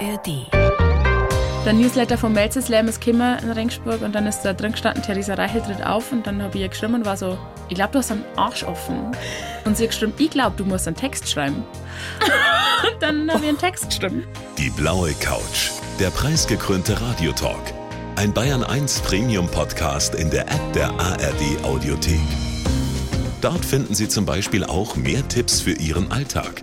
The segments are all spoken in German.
ARD. Der Newsletter vom Melzer Slam ist gekommen in Regensburg und dann ist da drin gestanden, Theresa Reichel tritt auf und dann habe ich ihr geschrieben und war so, ich glaube, du hast einen Arsch offen. Und sie hat geschrieben, ich glaube, du musst einen Text schreiben. und dann habe ich einen Text geschrieben. Die blaue Couch, der preisgekrönte Radiotalk. Ein Bayern 1 Premium Podcast in der App der ARD Audiothek. Dort finden Sie zum Beispiel auch mehr Tipps für Ihren Alltag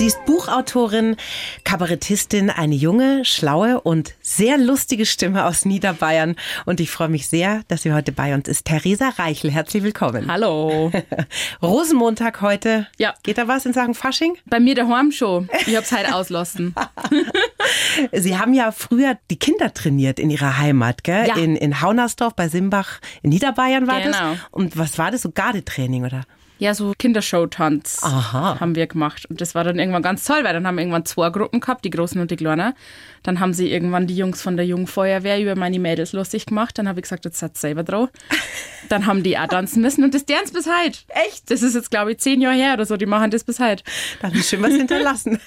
Sie ist Buchautorin, Kabarettistin, eine junge, schlaue und sehr lustige Stimme aus Niederbayern. Und ich freue mich sehr, dass sie heute bei uns ist. Theresa Reichel, herzlich willkommen. Hallo. Rosenmontag heute. Ja. Geht da was in Sachen Fasching? Bei mir daheim schon. Ich habe es halt auslassen. Sie haben ja früher die Kinder trainiert in Ihrer Heimat, gell? Ja. In, in Haunersdorf bei Simbach in Niederbayern war Genau. das. Und was war das? So Gardetraining, oder? Ja, so Kindershow-Tanz haben wir gemacht. Und das war dann irgendwann ganz toll, weil dann haben wir irgendwann zwei Gruppen gehabt, die Großen und die Kleinen. Dann haben sie irgendwann die Jungs von der Jungfeuerwehr über meine Mädels lustig gemacht. Dann habe ich gesagt, jetzt seid selber drauf. Dann haben die auch tanzen müssen und das dance bis heute. Echt? Das ist jetzt, glaube ich, zehn Jahre her oder so. Die machen das bis heute. Da haben Sie schön was hinterlassen.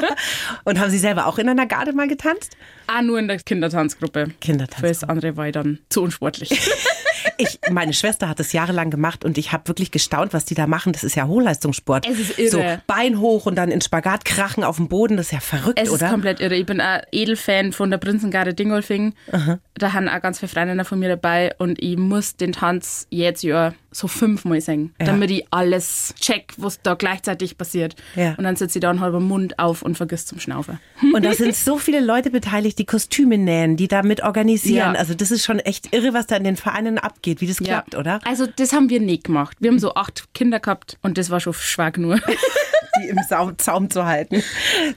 und haben Sie selber auch in einer Garde mal getanzt? Ah, nur in der Kindertanzgruppe. Kindertanz. Für das andere war ich dann zu unsportlich. Ich, meine Schwester hat es jahrelang gemacht und ich habe wirklich gestaunt, was die da machen. Das ist ja Hochleistungssport. Es ist irre. So Bein hoch und dann in Spagat krachen auf dem Boden. Das ist ja verrückt, Es oder? ist komplett irre. Ich bin ein Edelfan von der Prinzengarde Dingolfing. Da haben auch ganz viele Freundinnen von mir dabei und ich muss den Tanz jetzt ja so fünfmal singen, Ja. damit ich alles check, was da gleichzeitig passiert. Ja. Und dann sitzt sie da einen halben Mund auf und vergisst zum Schnaufen. Und da sind so viele Leute beteiligt, die Kostüme nähen, die da mit organisieren. Ja. Also das ist schon echt irre, was da in den Vereinen abgeht, wie das klappt, oder? Also das haben wir nicht gemacht. Wir haben so acht Kinder gehabt und das war schon schwach nur. Die im Zaum zu halten.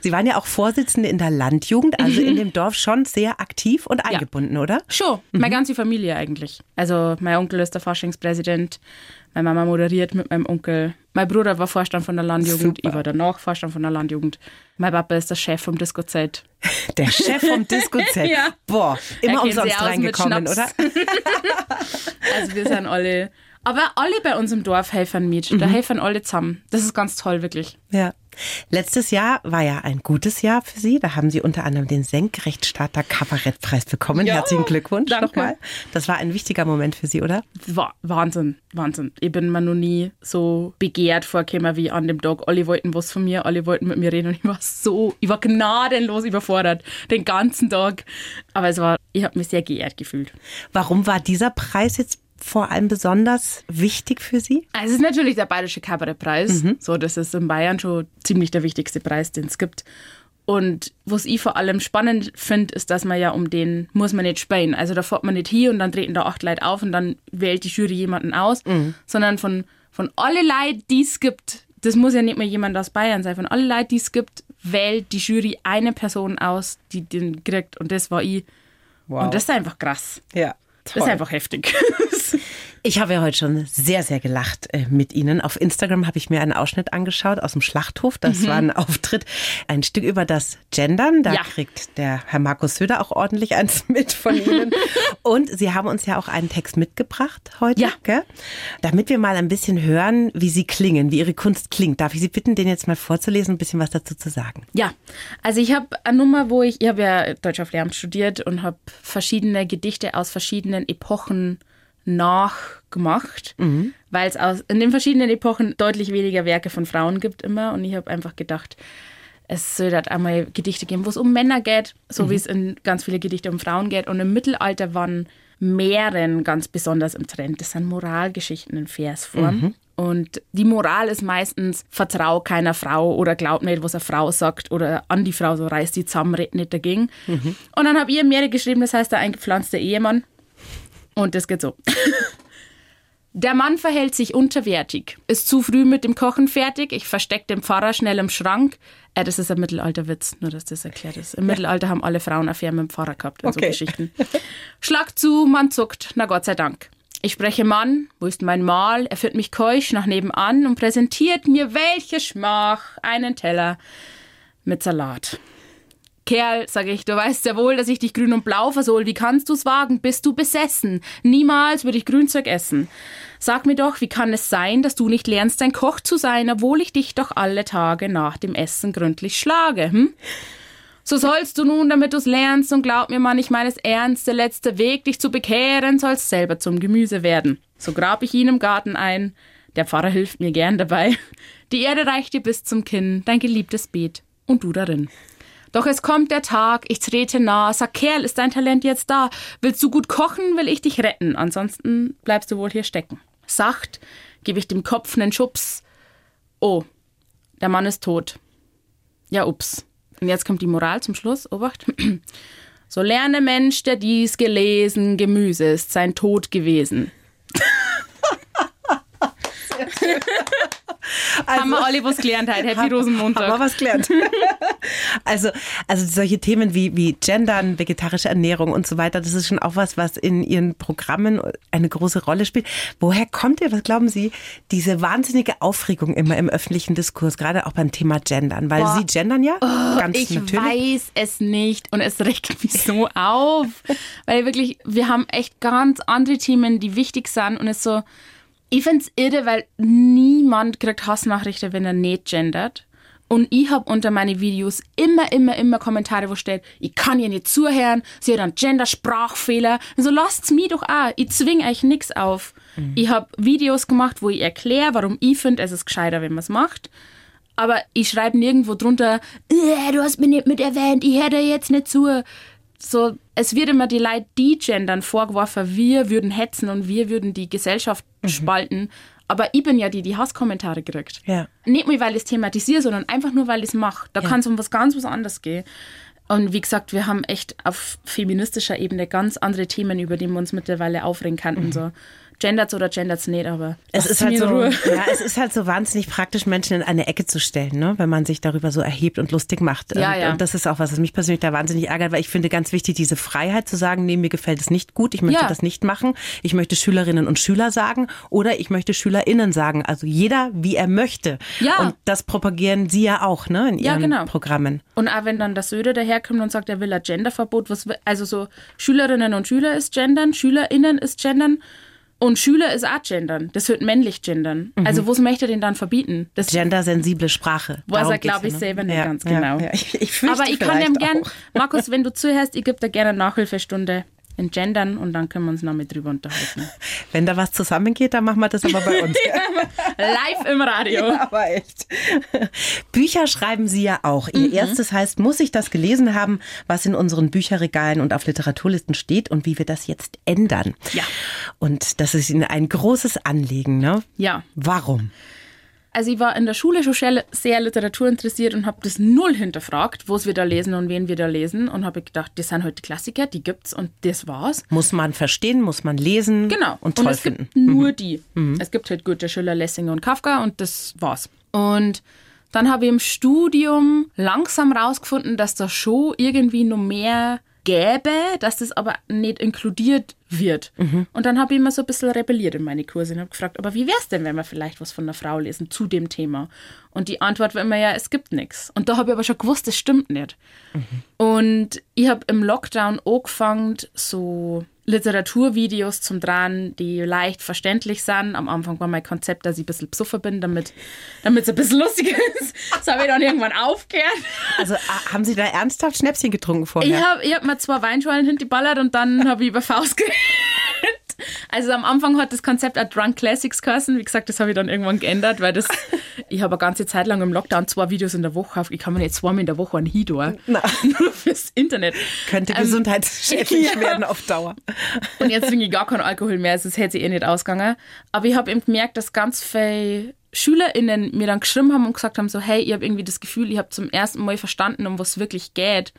Sie waren ja auch Vorsitzende in der Landjugend, also in dem Dorf schon sehr aktiv und eingebunden, oder? Schon, meine ganze Familie eigentlich. Also mein Onkel ist der Faschingspräsident, meine Mama moderiert mit meinem Onkel. Mein Bruder war Vorstand von der Landjugend, Super. ich war danach Vorstand von der Landjugend. Mein Papa ist der Chef vom Disco-Zeit. Der Chef vom Disco-Zelt. Ja. Boah, Er immer umsonst reingekommen, oder? Also wir sind alle, aber alle bei uns im Dorf helfen mit. Da helfen alle zusammen. Das ist ganz toll, wirklich. Ja. Letztes Jahr war ja ein gutes Jahr für Sie. Da haben Sie unter anderem den Senkrechtstarter Kabarettpreis bekommen. Ja, Herzlichen Glückwunsch danke. nochmal. Das war ein wichtiger Moment für Sie, oder? Wa- Wahnsinn, Wahnsinn. Ich bin mir noch nie so begehrt vorgekommen wie an dem Tag. Alle wollten was von mir, alle wollten mit mir reden und ich war so, ich war gnadenlos überfordert den ganzen Tag. Aber es war, ich habe mich sehr geehrt gefühlt. Warum war dieser Preis jetzt vor allem besonders wichtig für Sie? Also es ist natürlich der Bayerische Kabarettpreis. So, das ist in Bayern schon ziemlich der wichtigste Preis, den es gibt. Und was ich vor allem spannend finde, ist, dass man ja um den muss man nicht spielen. Also da fährt man nicht hier und dann treten da acht Leute auf und dann wählt die Jury jemanden aus, sondern von, von alle Leuten, die es gibt, das muss ja nicht mehr jemand aus Bayern sein, von alle Leuten, die es gibt, wählt die Jury eine Person aus, die den kriegt. Und das war ich. Und das ist einfach krass. Ja. Das ist einfach heftig. Ich habe ja heute schon sehr, sehr gelacht äh, mit Ihnen. Auf Instagram habe ich mir einen Ausschnitt angeschaut aus dem Schlachthof. Das war ein Auftritt, ein Stück über das Gendern. Da Mhm. Ja. kriegt der Herr Markus Söder auch ordentlich eins mit von Ihnen. Und Sie haben uns ja auch einen Text mitgebracht heute, Ja. gell? damit wir mal ein bisschen hören, wie Sie klingen, wie Ihre Kunst klingt. Darf ich Sie bitten, den jetzt mal vorzulesen, ein bisschen was dazu zu sagen? Ja, also ich habe eine Nummer, wo ich, ich habe ja Deutsch auf Lehramt studiert und habe verschiedene Gedichte aus verschiedenen Epochen nachgemacht, weil es aus in den verschiedenen Epochen deutlich weniger Werke von Frauen gibt immer und ich habe einfach gedacht, es soll dort einmal Gedichte geben, wo es um Männer geht, so wie es in ganz viele Gedichte um Frauen geht und im Mittelalter waren Mähren ganz besonders im Trend. Das sind Moralgeschichten in Versform. Und die Moral ist meistens, vertrau keiner Frau oder glaub nicht, was eine Frau sagt oder an die Frau so reißt die zusammen, red nicht dagegen. Und dann habe ich Meere geschrieben, das heißt der eingepflanzte Ehemann. Und das geht so. Der Mann verhält sich unterwertig, ist zu früh mit dem Kochen fertig, ich versteck den Pfarrer schnell im Schrank. Äh, das ist ein Mittelalterwitz, nur dass das erklärt ist. Im Mittelalter haben alle Frauen Affäre mit dem Pfarrer gehabt und so Okay. Geschichten. Schlag zu, man zuckt, na Gott sei Dank. Ich spreche Mann, wo ist mein Mahl? Er führt mich keusch nach nebenan und präsentiert mir welche Schmach einen Teller mit Salat. Kerl, sage ich, du weißt ja wohl, dass ich dich grün und blau versohl. Wie kannst du's wagen? Bist du besessen? Niemals würde ich Grünzeug essen. Sag mir doch, wie kann es sein, dass du nicht lernst, ein Koch zu sein, obwohl ich dich doch alle Tage nach dem Essen gründlich schlage, hm? So sollst du nun, damit du's lernst, und glaub mir, Mann, ich meine es ernst, der letzte Weg, dich zu bekehren, sollst selber zum Gemüse werden. So grab ich ihn im Garten ein, der Pfarrer hilft mir gern dabei. Die Erde reicht dir bis zum Kinn, dein geliebtes Beet, und du darin. Doch es kommt der Tag, ich trete nah, sag Kerl, ist dein Talent jetzt da? Willst du gut kochen, will ich dich retten, ansonsten bleibst du wohl hier stecken. Sacht gebe ich dem Kopf nen Schubs. Oh, der Mann ist tot. Ja, ups. Und jetzt kommt die Moral zum Schluss. Obacht. So lerne Mensch, der dies gelesen, Gemüse ist sein Tod gewesen. Also, Haben wir alle was gelernt heute. Happy Rosenmontag. Haben wir was gelernt. also, also solche Themen wie, wie Gendern, vegetarische Ernährung und so weiter, das ist schon auch was, was in Ihren Programmen eine große Rolle spielt. Woher kommt ihr, was glauben Sie, diese wahnsinnige Aufregung immer im öffentlichen Diskurs, gerade auch beim Thema Gendern? Weil Boah. Sie gendern ja ganz Oh, ich natürlich. weiß es nicht und es regt mich so auf, weil wirklich, wir haben echt ganz andere Themen, die wichtig sind und es so, ich find's irre, weil niemand kriegt Hassnachrichten, wenn er nicht gendert. Und ich hab unter meine Videos immer, immer, immer Kommentare, wo steht, ich kann ihr nicht zuhören, sie hat einen Gender-Sprachfehler. So lasst's mich doch auch. Ich zwing euch nix auf. Ich hab Videos gemacht, wo ich erkläre, warum ich finde, es ist gescheiter, wenn man's macht. Aber ich schreibe nirgendwo drunter, "Äh, du hast mich nicht mit erwähnt, ich höre dir jetzt nicht zu. So, es wird immer die Leute, die gendern, vorgeworfen, wir würden hetzen und wir würden die Gesellschaft spalten. Aber ich bin ja die, die Hasskommentare kriegt. Ja. Nicht nur, weil ich es thematisiere, sondern einfach nur, weil ich es mache. Da kann es um was ganz was anderes gehen. Und wie gesagt, wir haben echt auf feministischer Ebene ganz andere Themen, über die wir uns mittlerweile aufregen könnten. So, gendert's oder gendert's nicht, aber. Es ist, halt so, Ruhe. ja, es ist halt so wahnsinnig praktisch, Menschen in eine Ecke zu stellen, ne? wenn man sich darüber so erhebt und lustig macht. Ja, und, ja. und das ist auch was, was mich persönlich da wahnsinnig ärgert, weil ich finde ganz wichtig, diese Freiheit zu sagen, nee, mir gefällt es nicht gut, ich möchte Ja. das nicht machen. Ich möchte Schülerinnen und Schüler sagen oder ich möchte SchülerInnen sagen. Also jeder, wie er möchte. Ja. Und das propagieren Sie ja auch ne? in Ja, Ihren genau. Programmen. Und auch wenn dann der Söder daherkommt und sagt, er will ein Genderverbot, was, also so Schülerinnen und Schüler ist gendern, SchülerInnen ist gendern und Schüler ist auch gendern. Das wird männlich gendern. Mhm. Also was möchte er den dann verbieten? Das, Gendersensible Sprache. Darum er, glaub geht's ja, ich, ne? selber nicht ja, ganz ja, genau. Ich, ich aber ich kann dem gern. Markus, wenn du zuhörst, ich gebe dir gerne eine Nachhilfestunde in Gendern und dann können wir uns noch mit drüber unterhalten. Wenn da was zusammengeht, dann machen wir das aber bei uns. Live im Radio. Aber echt. Bücher schreiben Sie ja auch. Ihr Mhm. erstes heißt, muss ich das gelesen haben, was in unseren Bücherregalen und auf Literaturlisten steht und wie wir das jetzt ändern. Ja. Und das ist Ihnen ein großes Anliegen, ne? Ja. Warum? Also ich war in der Schule schon sehr- sehr Literatur interessiert und habe das null hinterfragt, was wir da lesen und wen wir da lesen und habe gedacht, das sind halt die Klassiker, die gibt's und das war's. Muss man verstehen, muss man lesen Genau. und toll es finden. gibt nur die. Es gibt halt Goethe, Schiller, Lessinger und Kafka und das war's. Und dann habe ich im Studium langsam rausgefunden, dass da schon irgendwie noch mehr gäbe, dass das aber nicht inkludiert wird. Und dann habe ich immer so ein bisschen rebelliert in meine Kurse und habe gefragt, aber wie wär's denn, wenn wir vielleicht was von einer Frau lesen zu dem Thema? Und die Antwort war immer, ja, es gibt nichts. Und da habe ich aber schon gewusst, das stimmt nicht. Und ich habe im Lockdown angefangen, so Literaturvideos zum Dran, die leicht verständlich sind. Am Anfang war mein Konzept, dass ich ein bisschen besoffen bin, damit damit es ein bisschen lustiger ist. Das habe ich dann irgendwann aufgehört. Also ah, haben Sie da ernsthaft Schnäpschen getrunken Ich vorher? habe ich hab mir zwei Weinschalen hingeballert und dann habe ich über Faust geredet. Also am Anfang hat das Konzept auch Drunk Classics geheißen. Wie gesagt, das habe ich dann irgendwann geändert, weil das, ich habe eine ganze Zeit lang im Lockdown zwei Videos in der Woche. Ich kann mir nicht zweimal in der Woche ein Hido. Nur fürs Internet. Könnte Ähm, gesundheitsschädlich ja. werden auf Dauer. Und jetzt trinke ich gar keinen Alkohol mehr, also das hätte sich eh nicht ausgegangen. Aber ich habe eben gemerkt, dass ganz viele SchülerInnen mir dann geschrieben haben und gesagt haben, so, hey, ich habe irgendwie das Gefühl, ich habe zum ersten Mal verstanden, um was es wirklich geht.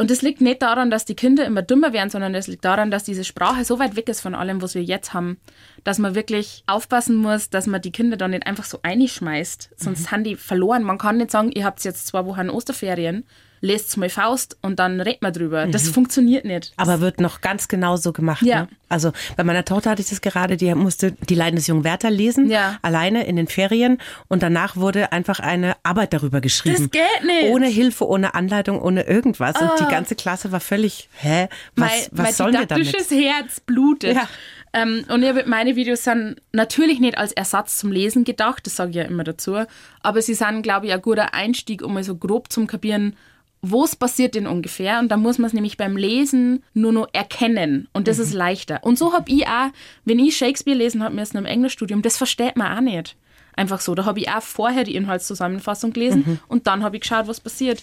Und das liegt nicht daran, dass die Kinder immer dümmer werden, sondern das liegt daran, dass diese Sprache so weit weg ist von allem, was wir jetzt haben, dass man wirklich aufpassen muss, dass man die Kinder dann nicht einfach so einschmeißt, sonst haben die verloren. Man kann nicht sagen, ihr habt jetzt zwei Wochen Osterferien, lest mal Faust und dann redet man drüber. Das funktioniert nicht. Aber wird noch ganz genau so gemacht. Ja. Ne? Also bei meiner Tochter hatte ich das gerade, die musste die Leiden des jungen Werther lesen, Ja. alleine in den Ferien. Und danach wurde einfach eine Arbeit darüber geschrieben. Das geht nicht. Ah. Ohne Hilfe, ohne Anleitung, ohne irgendwas. Und die ganze Klasse war völlig, hä, was, mein, was mein sollen wir damit? didaktisches Herz blutet. Ja. Ähm, und meine Videos sind natürlich nicht als Ersatz zum Lesen gedacht, das sage ich ja immer dazu, aber sie sind, glaube ich, ein guter Einstieg, um mal so grob zu kapieren, wo es passiert denn ungefähr. Und da muss man es nämlich beim Lesen nur noch erkennen. Und das ist leichter. Und so habe ich auch, wenn ich Shakespeare lesen habe müssen im Englischstudium, das versteht man auch nicht. Einfach so. Da habe ich auch vorher die Inhaltszusammenfassung gelesen und dann habe ich geschaut, was passiert.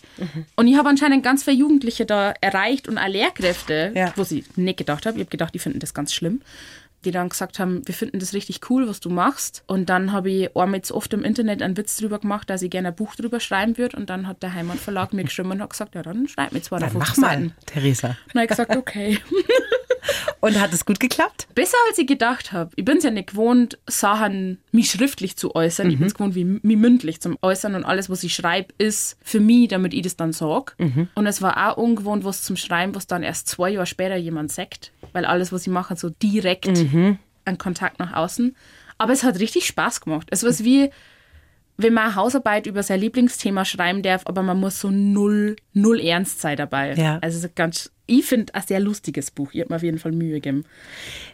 Und ich habe anscheinend ganz viele Jugendliche da erreicht und auch Lehrkräfte, Ja. wo sie nicht gedacht habe. Ich habe gedacht, die finden das ganz schlimm. Die dann gesagt haben, wir finden das richtig cool, was du machst. Und dann habe ich einmal zu oft im Internet einen Witz drüber gemacht, dass ich gerne ein Buch drüber schreiben würde. Und dann hat der Heimatverlag mir geschrieben und hat gesagt, ja, dann schreib mir Dann 250 mach mal, Seiten. Theresa. Und dann habe ich gesagt, okay. Und hat es gut geklappt? Besser als ich gedacht habe. Ich bin es ja nicht gewohnt, Sachen mich schriftlich zu äußern. Ich bin es gewohnt, wie, mich mündlich zum Äußern und alles, was ich schreibe, ist für mich, damit ich das dann sage. Und es war auch ungewohnt, was zum Schreiben, was dann erst zwei Jahre später jemand sagt. Weil alles, was ich mache, so direkt ein Kontakt nach außen. Aber es hat richtig Spaß gemacht. Es war wie, wenn man eine Hausarbeit über sein Lieblingsthema schreiben darf, aber man muss so null, null Ernst sein dabei. Ja. Also es ist ganz, ich finde ein sehr lustiges Buch. Ich habe mir auf jeden Fall Mühe gegeben.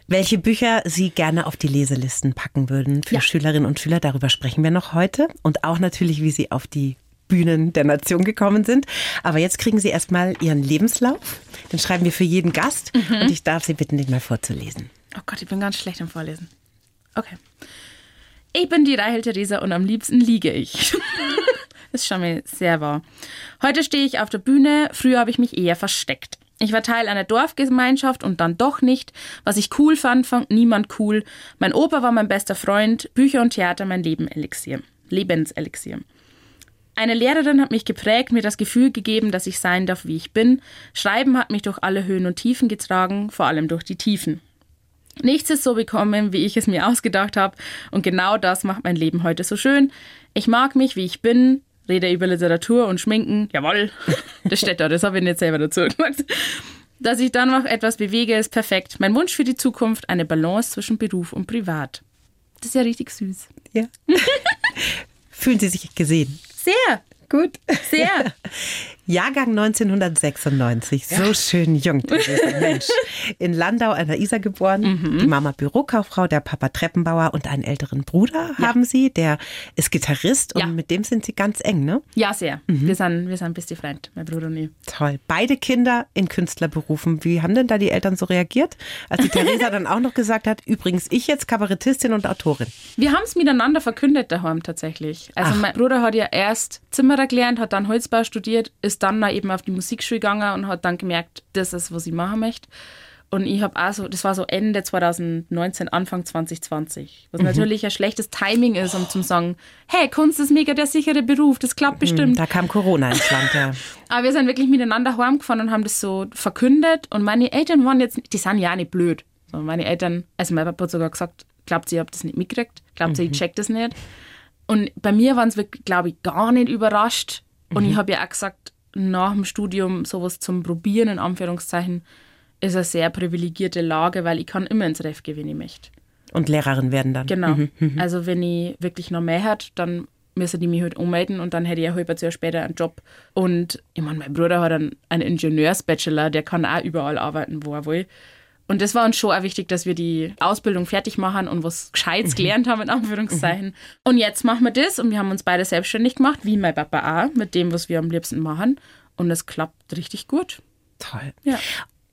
Welche Bücher Sie gerne auf die Leselisten packen würden für Ja. Schülerinnen und Schüler, darüber sprechen wir noch heute. Und auch natürlich, wie Sie auf die Bühnen der Nation gekommen sind. Aber jetzt kriegen Sie erstmal Ihren Lebenslauf. Den schreiben wir für jeden Gast. Und ich darf Sie bitten, den mal vorzulesen. Oh Gott, ich bin ganz schlecht im Vorlesen. Okay. Ich bin die Rahel Theresa und am liebsten liege ich. das ist schon mal sehr wahr. Heute stehe ich auf der Bühne, früher habe ich mich eher versteckt. Ich war Teil einer Dorfgemeinschaft und dann doch nicht. Was ich cool fand, fand niemand cool. Mein Opa war mein bester Freund, Bücher und Theater mein Leben Elixier. Lebenselixier. Eine Lehrerin hat mich geprägt, mir das Gefühl gegeben, dass ich sein darf, wie ich bin. Schreiben hat mich durch alle Höhen und Tiefen getragen, vor allem durch die Tiefen. Nichts ist so bekommen, wie ich es mir ausgedacht habe. Und genau das macht mein Leben heute so schön. Ich mag mich, wie ich bin, rede über Literatur und Schminken. Jawohl, das steht da, das habe ich nicht selber dazu gesagt. Dass ich dann noch etwas bewege, ist perfekt. Mein Wunsch für die Zukunft, eine Balance zwischen Beruf und Privat. Das ist ja richtig süß. Ja. Fühlen Sie sich gesehen? Sehr, Gut. sehr. Jahrgang 1996, so schön jung, dieser Mensch. In Landau an der Isar geboren, die Mama Bürokauffrau, der Papa Treppenbauer und einen älteren Bruder haben sie, der ist Gitarrist und Ja. mit dem sind sie ganz eng, ne? Ja, sehr. Wir sind, wir sind beste Freund, mein Bruder und ich. Toll. Beide Kinder in Künstlerberufen. Wie haben denn da die Eltern so reagiert, als die Theresa dann auch noch gesagt hat, übrigens ich jetzt Kabarettistin und Autorin. Wir haben es miteinander verkündet daheim tatsächlich. Also mein Bruder hat ja erst Zimmerer gelernt, hat dann Holzbau studiert, ist dann da eben auf die Musikschule gegangen und hat dann gemerkt, das ist, was ich machen möchte. Und ich habe auch so, das war so Ende 2019, Anfang 2020. Was natürlich ein schlechtes Timing ist, um zu sagen, hey, Kunst ist mega der sichere Beruf, das klappt bestimmt. Da kam Corona ins Land, ja. Aber wir sind wirklich miteinander heimgefahren und haben das so verkündet. Und meine Eltern waren jetzt, die sind ja auch nicht blöd. So, meine Eltern, also mein Papa hat sogar gesagt, glaubt sie, ich hab das nicht mitgekriegt? Glaubt sie, ich check das nicht? Und bei mir waren sie wirklich, glaube ich, gar nicht überrascht. Und ich habe ja auch gesagt, nach dem Studium sowas zum Probieren, in Anführungszeichen, ist eine sehr privilegierte Lage, weil ich kann immer ins Ref gehen, wenn ich möchte. Und Lehrerin werden dann. Genau. Also wenn ich wirklich noch mehr hätte, dann müsste die mich halt ummelden und dann hätte ich ein halbes Jahr später einen Job. Und ich meine, mein Bruder hat einen, einen Ingenieursbachelor, der kann auch überall arbeiten, wo er will. Und das war uns schon auch wichtig, dass wir die Ausbildung fertig machen und was Gescheites gelernt haben, in Anführungszeichen. Und jetzt machen wir das und wir haben uns beide selbstständig gemacht, wie mein Papa auch, mit dem, was wir am liebsten machen. Und es klappt richtig gut. Toll. Ja.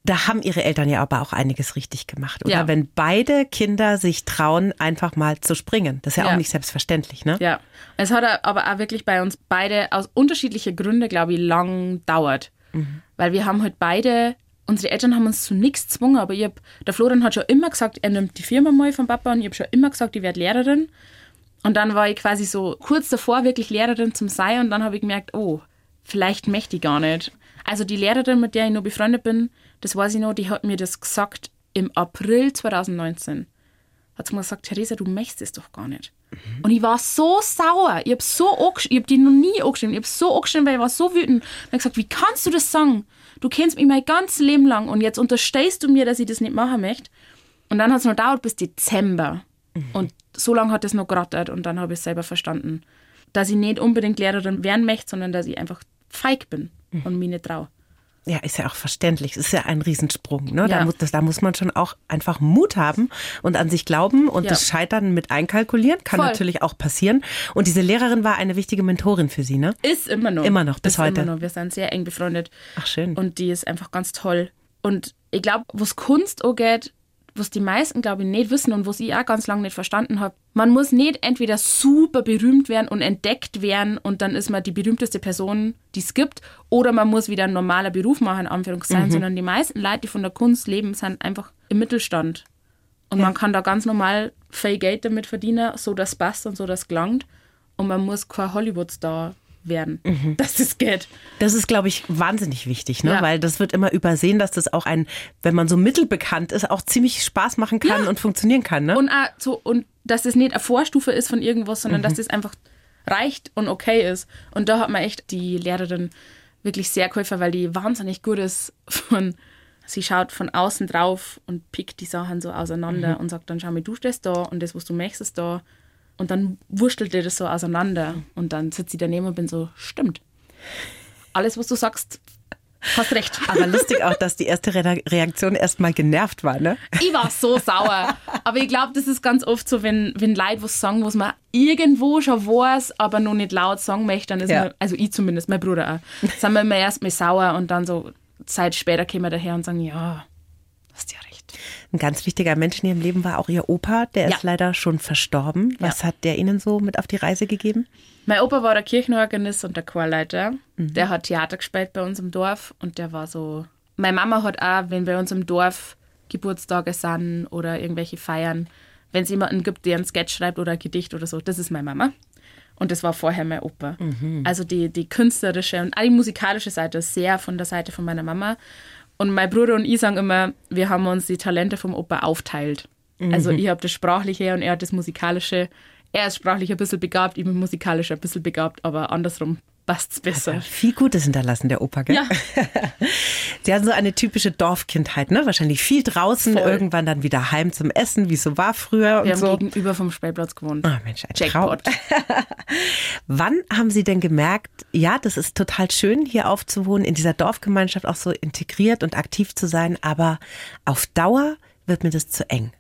Da haben ihre Eltern ja aber auch einiges richtig gemacht, oder? Ja. Wenn beide Kinder sich trauen, einfach mal zu springen. Das ist ja, Ja. auch nicht selbstverständlich, ne? Ja, es hat aber auch wirklich bei uns beide aus unterschiedlichen Gründen, glaube ich, lang dauert. Weil wir haben halt beide, unsere Eltern haben uns zu nichts gezwungen, aber ich hab, der Florian hat schon immer gesagt, er nimmt die Firma mal vom Papa und ich habe schon immer gesagt, ich werde Lehrerin. Und dann war ich quasi so kurz davor, wirklich Lehrerin zum sein und dann habe ich gemerkt, oh, vielleicht möchte ich gar nicht. Also die Lehrerin, mit der ich noch befreundet bin, das weiß ich noch, die hat mir das gesagt im April 2019 hat sie mir gesagt, Theresa, du möchtest es doch gar nicht. Mhm. Und ich war so sauer. Ich habe so ich hab die noch nie angeschrieben. Ich habe so angeschrieben, weil ich war so wütend. Und ich habe gesagt, wie kannst du das sagen? Du kennst mich mein ganzes Leben lang und jetzt unterstehst du mir, dass ich das nicht machen möchte. Und dann hat es noch dauert bis Dezember. Mhm. Und so lange hat es noch gerattert und dann habe ich selber verstanden, dass ich nicht unbedingt Lehrerin werden möchte, sondern dass ich einfach feig bin mhm. und mich nicht traue. Ja, ist ja auch verständlich. Es ist ja ein Riesensprung. Ne? Ja. Da, muss, das, da muss man schon auch einfach Mut haben und an sich glauben und ja. das Scheitern mit einkalkulieren. Kann Voll. natürlich auch passieren. Und diese Lehrerin war eine wichtige Mentorin für Sie, ne? Ist immer noch. Immer noch, bis ist heute. Immer noch. Wir sind sehr eng befreundet. Ach, schön. Und die ist einfach ganz toll. Und ich glaube, was Kunst angeht, was die meisten, glaube ich, nicht wissen und was ich auch ganz lange nicht verstanden habe. Man muss nicht entweder super berühmt werden und entdeckt werden und dann ist man die berühmteste Person, die es gibt, oder man muss wieder ein normaler Beruf machen, in Anführungszeichen, mhm. sondern die meisten Leute, die von der Kunst leben, sind einfach im Mittelstand. Und ja. man kann da ganz normal viel Geld damit verdienen, so das passt und so das gelangt. Und man muss kein Hollywood-Star werden, mhm. dass das geht. Das ist, glaube ich, wahnsinnig wichtig, ne? Ja. weil das wird immer übersehen, dass das auch ein, wenn man so mittelbekannt ist, auch ziemlich Spaß machen kann ja. und funktionieren kann. Ne? Und, so, und dass das nicht eine Vorstufe ist von irgendwas, sondern mhm. dass das einfach reicht und okay ist. Und da hat man echt die Lehrerin wirklich sehr geholfen, weil die wahnsinnig gut ist von sie schaut von außen drauf und pickt die Sachen so auseinander mhm. und sagt dann, schau mal, du stehst da und das, was du möchtest, da. Und dann wurschtelt ihr das so auseinander. Und dann sitzt sie daneben und bin so, stimmt. Alles, was du sagst, hast recht. Aber lustig auch, dass die erste Reaktion erstmal genervt war, ne? Ich war so sauer. Aber ich glaube, das ist ganz oft so, wenn, wenn Leute was sagen, was man irgendwo schon weiß, aber noch nicht laut sagen möchte, dann ist ja. man, also ich zumindest, mein Bruder auch, sind wir immer erstmal sauer und dann so Zeit später kommen wir daher und sagen, ja, hast ja recht. Ein ganz wichtiger Mensch in Ihrem Leben war auch Ihr Opa, der ja. ist leider schon verstorben. Was ja. hat der Ihnen so mit auf die Reise gegeben? Mein Opa war der Kirchenorganist und der Chorleiter. Mhm. Der hat Theater gespielt bei uns im Dorf und der war so. Meine Mama hat auch, wenn bei uns im Dorf Geburtstage sind oder irgendwelche Feiern, wenn es jemanden gibt, der ein Sketch schreibt oder ein Gedicht oder so, das ist meine Mama. Und das war vorher mein Opa. Mhm. Also die, die künstlerische und auch die musikalische Seite ist sehr von der Seite von meiner Mama. Und mein Bruder und ich sagen immer, wir haben uns die Talente vom Opa aufteilt. Mhm. Also ich habe das Sprachliche und er hat das Musikalische. Er ist sprachlich ein bisschen begabt, ich bin musikalisch ein bisschen begabt, aber andersrum passt es besser. Ja, viel Gutes hinterlassen, der Opa, gell? Ja. Sie hatten so eine typische Dorfkindheit, ne? Wahrscheinlich viel draußen, Voll. irgendwann dann wieder heim zum Essen, wie es so war früher. Wir haben gegenüber vom Spielplatz gewohnt. Ah, Mensch, ein Jackpot. Wann haben Sie denn gemerkt, ja, das ist total schön, hier aufzuwohnen, in dieser Dorfgemeinschaft auch so integriert und aktiv zu sein, aber auf Dauer wird mir das zu eng?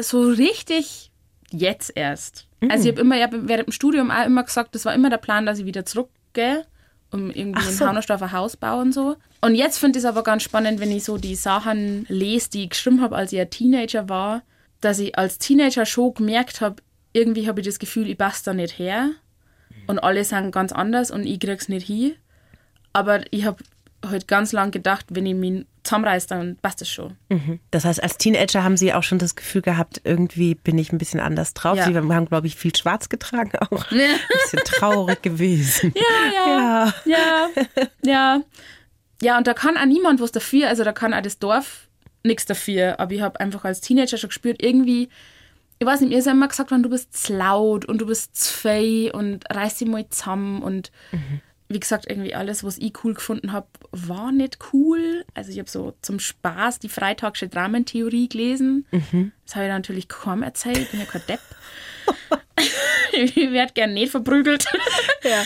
So richtig jetzt erst. Mhm. Also ich habe immer, ich hab während dem Studium auch immer gesagt, das war immer der Plan, dass ich wieder zurückgehe, um irgendwie Ach so. ein Haunersdorfer Haus bauen und so. Und jetzt finde ich es aber ganz spannend, wenn ich so die Sachen lese, die ich geschrieben habe, als ich ein Teenager war, dass ich als Teenager schon gemerkt habe, irgendwie habe ich das Gefühl, ich passe da nicht her und alle sind ganz anders und ich krieg's nicht hin. Aber ich habe halt ganz lang gedacht, wenn ich mich zusammenreiße, dann passt es schon. Mhm. Das heißt, als Teenager haben Sie auch schon das Gefühl gehabt, irgendwie bin ich ein bisschen anders drauf. Ja. Sie haben, glaube ich, viel schwarz getragen auch. Ja. Ein bisschen traurig gewesen. Ja, ja, ja. Ja, ja. und da kann auch niemand was dafür. Also da kann auch das Dorf nichts dafür. Aber ich habe einfach als Teenager schon gespürt, irgendwie, ich weiß nicht, mir ist immer gesagt worden, du bist zu laut und du bist zu fei und reiß dich mal zusammen und mhm wie gesagt, irgendwie alles, was ich cool gefunden habe, war nicht cool. Also ich habe so zum Spaß die freitagsche Dramentheorie gelesen. Mhm. Das habe ich natürlich kaum erzählt. Ich bin ja kein Depp. ich werde gern nicht verprügelt. ja.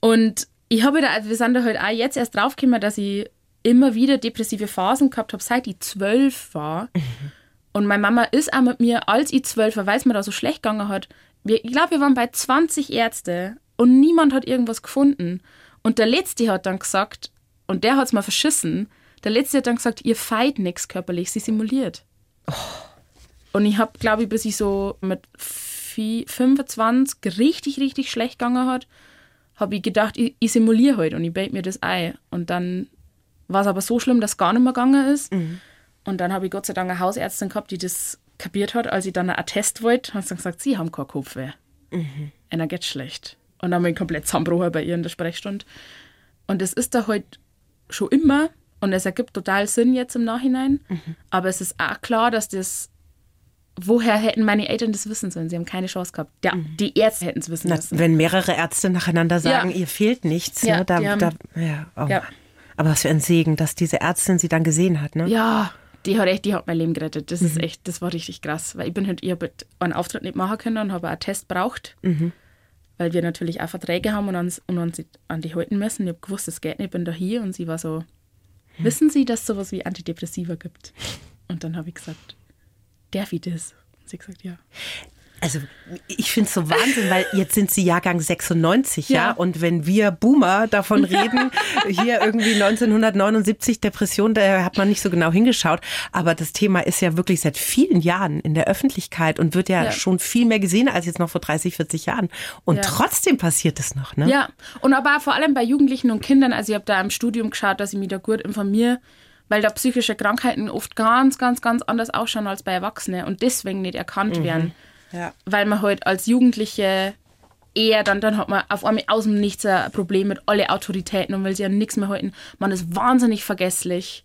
Und ich habe da, wir sind da halt auch jetzt erst draufgekommen, dass ich immer wieder depressive Phasen gehabt habe, seit ich zwölf war. Mhm. Und meine Mama ist auch mit mir, als ich zwölf war, weil es mir da so schlecht gegangen hat. ich glaube, wir waren bei 20 Ärzte und niemand hat irgendwas gefunden. Und der Letzte hat dann gesagt, und der hat es mal verschissen, der Letzte hat dann gesagt, ihr feit nichts körperlich, sie simuliert. Oh. Und ich habe, glaube ich, bis ich so mit 25 richtig, richtig schlecht gegangen hat, habe ich gedacht, ich, ich simuliere heute halt und ich bete mir das Ei. Und dann war es aber so schlimm, dass es gar nicht mehr gegangen ist. Mhm. Und dann habe ich Gott sei Dank eine Hausärztin gehabt, die das kapiert hat, als ich dann einen Attest wollte, hat sie gesagt, sie haben keinen Kopfweh. Mhm. Einer geht schlecht. Und dann bin ich komplett zusammengebrochen bei ihr in der Sprechstunde. Und es ist da heute halt schon immer und es ergibt total Sinn jetzt im Nachhinein. Mhm. Aber es ist auch klar, dass das woher hätten meine Eltern das wissen sollen? Sie haben keine Chance gehabt. Ja, die Ärzte hätten es wissen Na, müssen. wenn mehrere Ärzte nacheinander sagen, Ja. ihr fehlt nichts, Ja, ne, da, haben- da, ja, oh Ja. Aber was für ein Segen, dass diese Ärztin sie dann gesehen hat, ne? Ja, die hat echt, die hat mein Leben gerettet. Das ist echt, das war richtig krass. Weil ich bin halt, ich habe halt einen Auftritt nicht machen können und habe einen Test braucht. Weil wir natürlich auch Verträge haben und uns, und uns an die halten müssen. Ich habe gewusst, das geht nicht, ich bin da hier. Und sie war so, wissen Sie, dass es sowas wie Antidepressiva gibt? Und dann habe ich gesagt, darf ich das? Und sie gesagt, ja. Also ich finde es so Wahnsinn, weil jetzt sind sie Jahrgang 96, ja. Ja. Und wenn wir Boomer davon reden, hier irgendwie 1979 Depression, da hat man nicht so genau hingeschaut. Aber das Thema ist ja wirklich seit vielen Jahren in der Öffentlichkeit und wird ja, Ja. schon viel mehr gesehen als jetzt noch vor 30, 40 Jahren. Und Ja. trotzdem passiert es noch, ne? Ja, und aber vor allem bei Jugendlichen und Kindern. Also ich habe da im Studium geschaut, dass ich mich da gut informiere, weil da psychische Krankheiten oft ganz, ganz, ganz anders ausschauen als bei Erwachsenen und deswegen nicht erkannt werden. Ja. Weil man halt als Jugendliche eher dann, dann hat man auf einmal aus dem Nichts ein Problem mit alle Autoritäten und weil sie ja nichts mehr halten. Man ist wahnsinnig vergesslich.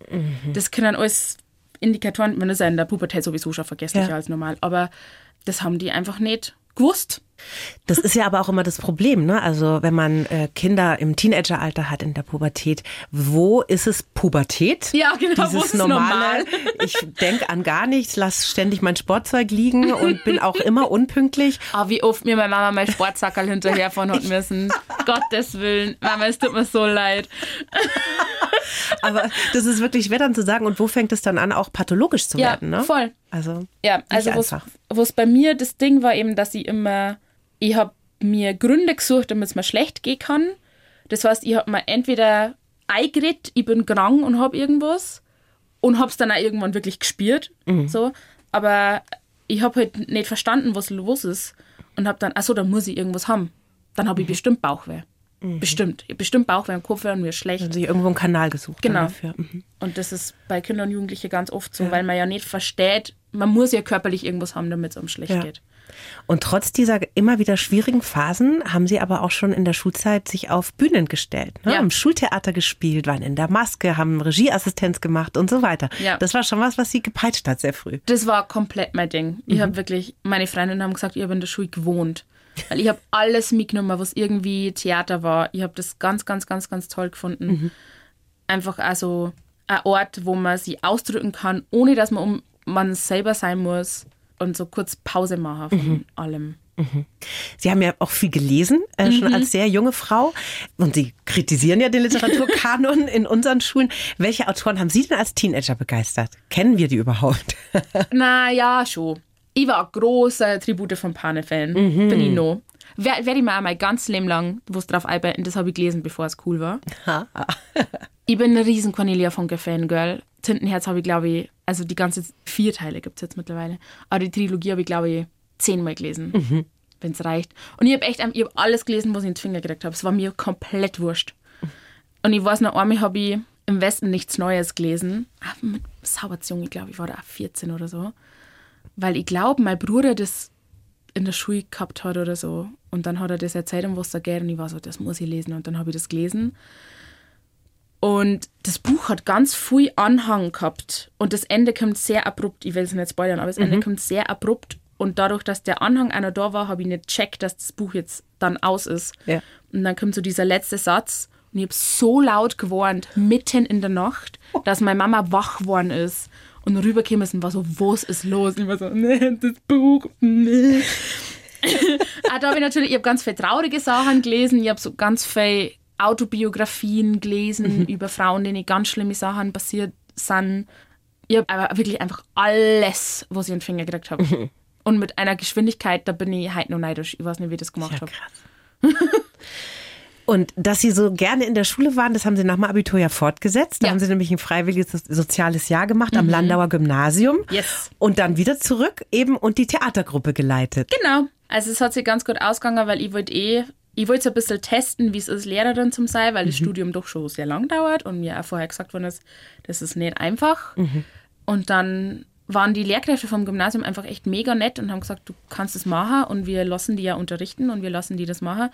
Das können alles Indikatoren, man ist ja in der Pubertät sowieso schon vergesslicher Ja. als normal, aber das haben die einfach nicht gewusst. Das ist ja aber auch immer das Problem, ne? Also wenn man äh, Kinder im Teenageralter hat in der Pubertät, wo ist es Pubertät? Ja, genau, wo Dieses ist es normale. normal? Ich denke an gar nichts, lass ständig mein Sportzeug liegen und bin auch immer unpünktlich. Ah, wie oft mir meine Mama mein Sportsackerl hinterherfahren hat müssen. Gottes Willen. Mama, es tut mir so leid. Aber das ist wirklich schwer dann zu sagen. Und wo fängt es dann an, auch pathologisch zu Ja, werden? Ne? voll. Also Ja, also einfach. was bei mir das Ding war eben, dass ich immer, ich habe mir Gründe gesucht, damit es mir schlecht gehen kann. Das heißt, ich habe mir entweder eingeredet, ich bin krank und habe irgendwas und habe es dann auch irgendwann wirklich gespürt. Mhm. So. Aber ich habe halt nicht verstanden, was los ist und habe dann, achso, dann muss ich irgendwas haben. Dann Mhm. habe ich bestimmt Bauchweh. Bestimmt. Ich hab bestimmt Bauchweh und Kopfweh und mir ist schlecht. Haben sich irgendwo einen Kanal gesucht. Genau. Mhm. Und das ist bei Kindern und Jugendlichen ganz oft so, weil man ja nicht versteht, man muss ja körperlich irgendwas haben, damit es einem schlecht Ja. geht. Und trotz dieser immer wieder schwierigen Phasen haben sie aber auch schon in der Schulzeit sich auf Bühnen gestellt. Ne? Ja. Haben Schultheater gespielt, waren in der Maske, haben Regieassistenz gemacht und so weiter. Ja. Das war schon was, was sie gepeitscht hat, sehr früh. Das war komplett mein Ding. Ich habe wirklich, meine Freundinnen haben gesagt, ich habe in der Schule gewohnt. Weil ich habe alles mitgenommen, was irgendwie Theater war. Ich habe das ganz, ganz, ganz, ganz toll gefunden. Einfach also ein Ort, wo man sich ausdrücken kann, ohne dass man um man selber sein muss und so kurz Pause machen von allem. Sie haben ja auch viel gelesen, äh, schon Mhm. als sehr junge Frau. Und Sie kritisieren ja den Literaturkanon in unseren Schulen. Welche Autoren haben Sie denn als Teenager begeistert? Kennen wir die überhaupt? Na ja, schon. Ich war ein großer Tribute von Pane-Fan. Bin ich noch. Wer- Werde ich mir auch mein ganzes Leben lang was drauf einbehalten. Das habe ich gelesen, bevor es cool war. ich bin ein riesen Cornelia Funke-Fan-Girl. Tintenherz habe ich, glaube ich, also die ganze vier Teile gibt es jetzt mittlerweile. Aber die Trilogie habe ich, glaube ich, zehnmal gelesen, wenn es reicht. Und ich habe echt ich hab alles gelesen, was ich in den Finger gekriegt habe. Es war mir komplett wurscht. Und ich weiß noch, einmal habe ich im Westen nichts Neues gelesen. Ah, Mit Sauberzunge, glaube, ich war da auch 14 oder so. Weil ich glaube, mein Bruder das in der Schule gehabt hat oder so. Und dann hat er das erzählt, um was da geht. Und ich war so, das muss ich lesen. Und dann habe ich das gelesen. Und das Buch hat ganz viel Anhang gehabt. Und das Ende kommt sehr abrupt. Ich will es nicht spoilern, aber das Ende kommt sehr abrupt. Und dadurch, dass der Anhang einer da war, habe ich nicht checkt, dass das Buch jetzt dann aus ist. Ja. Und dann kommt so dieser letzte Satz. Und ich habe so laut gewarnt, mitten in der Nacht, dass meine Mama wach geworden ist. Und rübergekommen ist und war so, was ist los? Und ich war so, nee, das Buch, nee. ah, da habe ich natürlich, ich habe ganz viele traurige Sachen gelesen. Ich habe so ganz viele Autobiografien gelesen über Frauen, denen ganz schlimme Sachen passiert sind. Ich habe aber wirklich einfach alles, was ich in den Finger gekriegt habe. Und mit einer Geschwindigkeit, da bin ich heute noch neidisch. Ich weiß nicht, wie ich das gemacht Ja, habe. Und dass Sie so gerne in der Schule waren, das haben Sie nach dem Abitur ja fortgesetzt. Da Ja. haben Sie nämlich ein freiwilliges so- soziales Jahr gemacht am Landauer Gymnasium. Yes. Und dann wieder zurück eben und die Theatergruppe geleitet. Genau. Also es hat sich ganz gut ausgegangen, weil ich wollte eh, ich wollte so ein bisschen testen, wie es ist, Lehrerin zum sein, weil das Studium doch schon sehr lang dauert und mir auch vorher gesagt worden ist, das ist nicht einfach. Und dann waren die Lehrkräfte vom Gymnasium einfach echt mega nett und haben gesagt, du kannst es machen und wir lassen die ja unterrichten und wir lassen die das machen.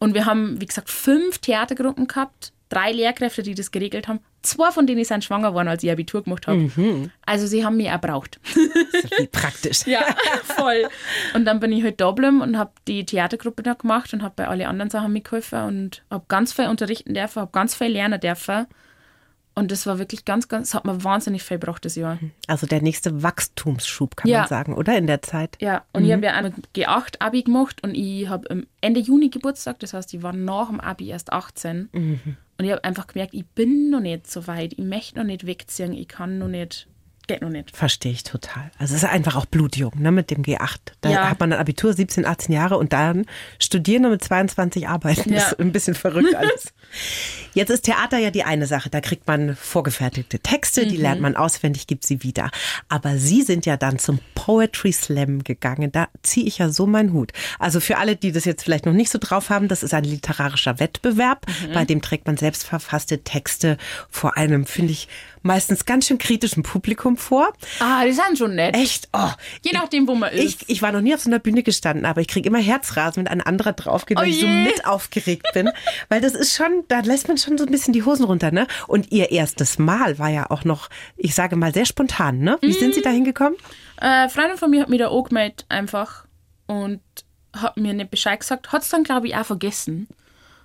Und wir haben, wie gesagt, fünf Theatergruppen gehabt drei Lehrkräfte, die das geregelt haben. Zwei von denen sind schwanger geworden, als ich Abitur gemacht habe. Mhm. Also sie haben mich auch braucht. Wie praktisch. Ja, voll. Und dann bin ich halt da geblieben und habe die Theatergruppe da gemacht und habe bei allen anderen Sachen mitgeholfen und habe ganz viel unterrichten dürfen, habe ganz viel lernen dürfen. Und das war wirklich ganz, ganz, das hat mir wahnsinnig viel gebracht das Jahr. Also der nächste Wachstumsschub, kann Ja. man sagen, oder? In der Zeit. Ja, und ich habe ja einmal G8 Abi gemacht und ich habe Ende Juni Geburtstag, das heißt, ich war nach dem Abi erst 18. Und ich habe einfach gemerkt, ich bin noch nicht so weit, ich möchte noch nicht wegziehen, ich kann noch nicht, geht noch nicht. Verstehe ich total. Also es ist einfach auch blutjung, ne, mit dem G8. Da Ja. hat man ein Abitur, 17, 18 Jahre und dann studieren und mit 22 arbeiten. Das Ja. ist ein bisschen verrückt alles. Jetzt ist Theater ja die eine Sache. Da kriegt man vorgefertigte Texte, die lernt man auswendig, gibt sie wieder. Aber Sie sind ja dann zum Poetry Slam gegangen. Da ziehe ich ja so meinen Hut. Also für alle, die das jetzt vielleicht noch nicht so drauf haben, das ist ein literarischer Wettbewerb. Bei dem trägt man selbst verfasste Texte vor einem, finde ich, meistens ganz schön kritischen Publikum vor. Ah, die sind schon nett. Echt? Oh, Je nachdem, wo man ich, ist. ich war noch nie auf so einer Bühne gestanden, aber ich kriege immer Herzrasen, wenn ein anderer draufgeht, weil Oh ich so mit aufgeregt bin. weil das ist schon, da lässt man schon so ein bisschen die Hosen runter, ne? Und ihr erstes Mal war ja auch noch, ich sage mal, sehr spontan, ne? Wie sind Sie da hingekommen? Äh, Freundin von mir hat mich da angemeldet einfach und hat mir nicht Bescheid gesagt. Hat es dann, glaube ich, auch vergessen.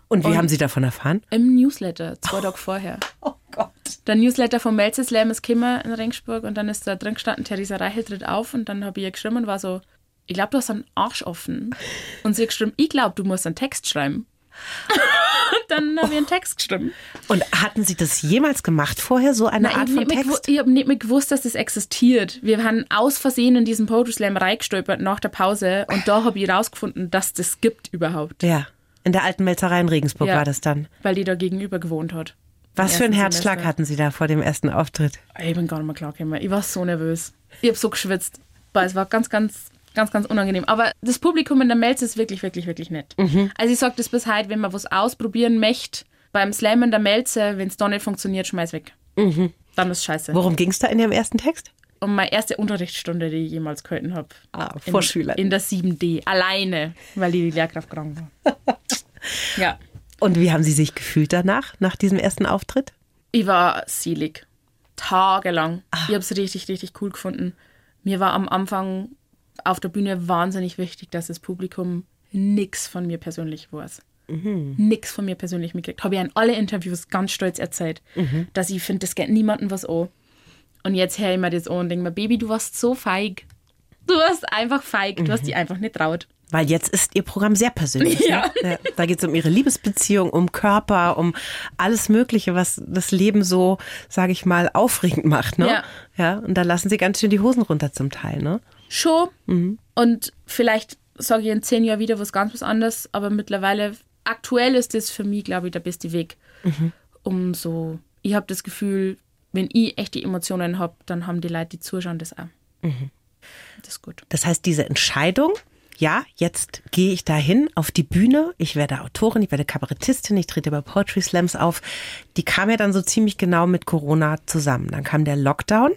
Und wie haben Sie davon erfahren? Im Newsletter, zwei Tage vorher. Oh Gott. Der Newsletter von Melzer Slam ist gekommen in Regensburg und dann ist da drin gestanden, Theresa Reichel tritt auf und dann habe ich ihr geschrieben und war so, ich glaube, du hast einen Arsch offen. Und sie hat geschrieben, ich glaube, du musst einen Text schreiben. und dann habe ich einen Text geschrieben. Und hatten Sie das jemals gemacht vorher, so eine Nein, Art von habe Text? ich hab nicht mehr gewusst, dass das existiert. Wir haben aus Versehen in diesen Poetry Slam reingestolpert nach der Pause und da habe ich rausgefunden, dass das gibt überhaupt. Ja, in der alten Melzerei in Regensburg Ja. war das dann. Weil die da gegenüber gewohnt hat. Was für einen Herzschlag Semester. hatten Sie da vor dem ersten Auftritt? Ich bin gar nicht mehr klargekommen. Ich war so nervös. Ich habe so geschwitzt. Es war ganz, ganz, ganz, ganz unangenehm. Aber das Publikum in der Melz ist wirklich, wirklich, wirklich nett. Also ich sage das bis heute, wenn man was ausprobieren möchte, beim Slam in der Melze, wenn es da nicht funktioniert, schmeiß weg. Dann ist scheiße. Worum ging es da in Ihrem ersten Text? Und meine erste Unterrichtsstunde, die ich jemals gehalten habe. Ah, in, vor Schülern. In der 7D. Alleine, weil die, die Lehrkraft krank war. ja. Und wie haben Sie sich gefühlt danach, nach diesem ersten Auftritt? Ich war selig. Tagelang. Ich habe es richtig, richtig cool gefunden. Mir war am Anfang auf der Bühne wahnsinnig wichtig, dass das Publikum nichts von mir persönlich weiß. Nix von mir persönlich mitgekriegt. Habe ich in alle Interviews ganz stolz erzählt, dass ich finde, das geht niemandem was an. Und jetzt höre ich mir das an und denke mir, Baby, du warst so feig. Du warst einfach feig. Du hast dich einfach nicht traut. Weil jetzt ist Ihr Programm sehr persönlich. Ja. Ne? Ja, Da geht es um Ihre Liebesbeziehung, um Körper, um alles Mögliche, was das Leben so, sage ich mal, aufregend macht. Ne? Ja. ja. Und da lassen Sie ganz schön die Hosen runter zum Teil. Ne? Schon. Und vielleicht sage ich in zehn Jahren wieder was ganz was anderes, aber mittlerweile, aktuell ist das für mich, glaube ich, der beste Weg. Um so, ich habe das Gefühl, wenn ich echte Emotionen habe, dann haben die Leute, die zuschauen, das auch. Das ist gut. Das heißt, diese Entscheidung, ja, jetzt gehe ich dahin auf die Bühne, ich werde Autorin, ich werde Kabarettistin, ich trete bei Poetry Slams auf, die kam ja dann so ziemlich genau mit Corona zusammen. Dann kam der Lockdown.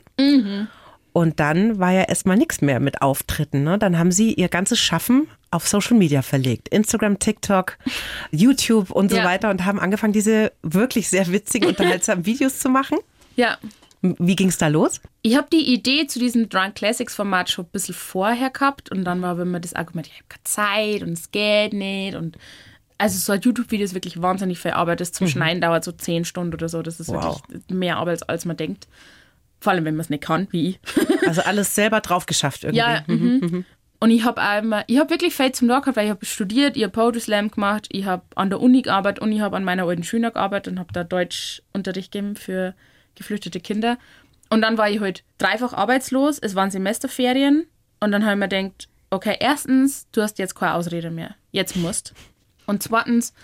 Und dann war ja erstmal nichts mehr mit Auftritten. Ne? Dann haben sie ihr ganzes Schaffen auf Social Media verlegt. Instagram, TikTok, YouTube und so Ja. weiter und haben angefangen, diese wirklich sehr witzigen, unterhaltsamen Videos zu machen. Ja. Wie ging es da los? Ich habe die Idee zu diesem Drunk Classics Format schon ein bisschen vorher gehabt und dann war immer das Argument, ich habe keine Zeit und es geht nicht und also so ein YouTube-Video ist wirklich wahnsinnig viel Arbeit. Das zum Schneiden dauert so zehn Stunden oder so. Das ist Wow. wirklich mehr Arbeit, als man denkt. Vor allem, wenn man es nicht kann, wie ich. Also alles selber drauf geschafft irgendwie. Ja, mhm. Und ich habe einmal, ich habe wirklich viel zum Tag gehabt, weil ich habe studiert, ich habe Poetry Slam gemacht, ich habe an der Uni gearbeitet und ich habe an meiner alten Schule gearbeitet und habe da Deutschunterricht gegeben für geflüchtete Kinder. Und dann war ich halt dreifach arbeitslos, es waren Semesterferien und dann habe ich mir gedacht, okay, erstens, du hast jetzt keine Ausrede mehr, jetzt musst. Und zweitens